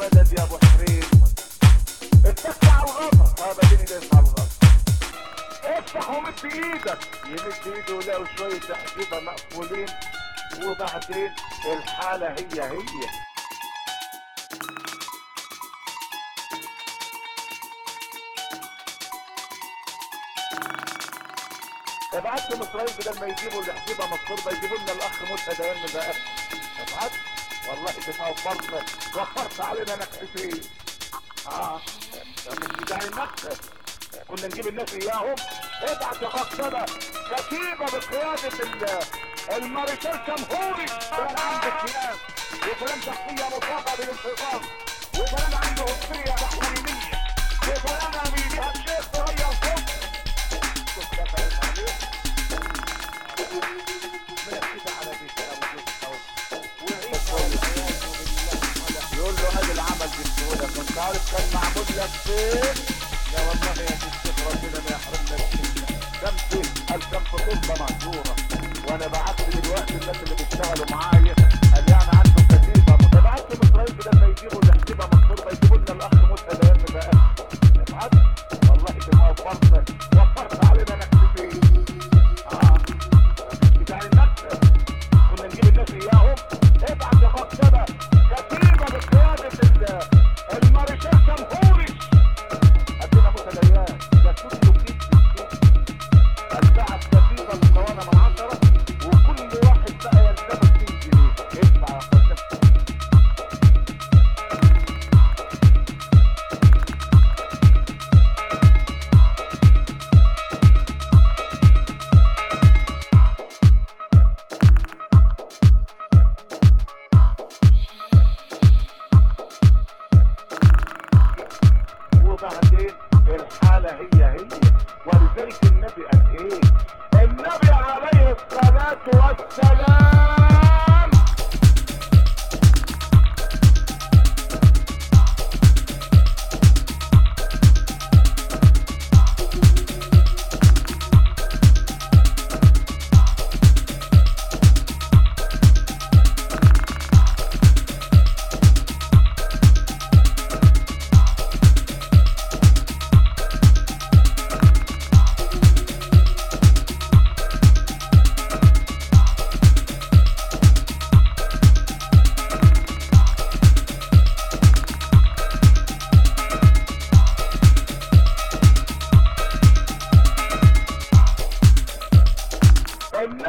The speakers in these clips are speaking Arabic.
بلد يا ابو حريم على الغطا افتح ومد إيدك يمد ايده ولاقوا شوية حجيبة مقفولين وبعدين الحالة هي هي ابعتهم اسرائيل بدل ما يجيبوا الحجيبه مقصوده يجيبوا لنا الاخ مدحت أيام من بقى ابعت والله انت وفرت وفرت علينا نكستين آه. مش بتاع المكتب كنا نجيب الناس إياهم. ابعت يا قصده كتيبة بقيادة ال- المارشال جمهوري. كان عنده اختلاف وكلام شخصية مطلقه بالانفصام. وكلام عنده هستيريا تحويليه وكلام بيديها الشيخ كنت عارف كان معمول لك فين يا والله يا شيخ ربنا ما يحرمنا منك شمسي الشمس طبة مهجورة وأنا بعت دلوقتي الناس اللي بيشتغلوا معايا قال يعني عنده متابعت من اسرائيل بدل هي هي ولذلك النبي قال إيه النبي عليه الصلاة والسلام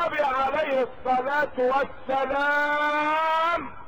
النبي عليه الصلاة والسلام.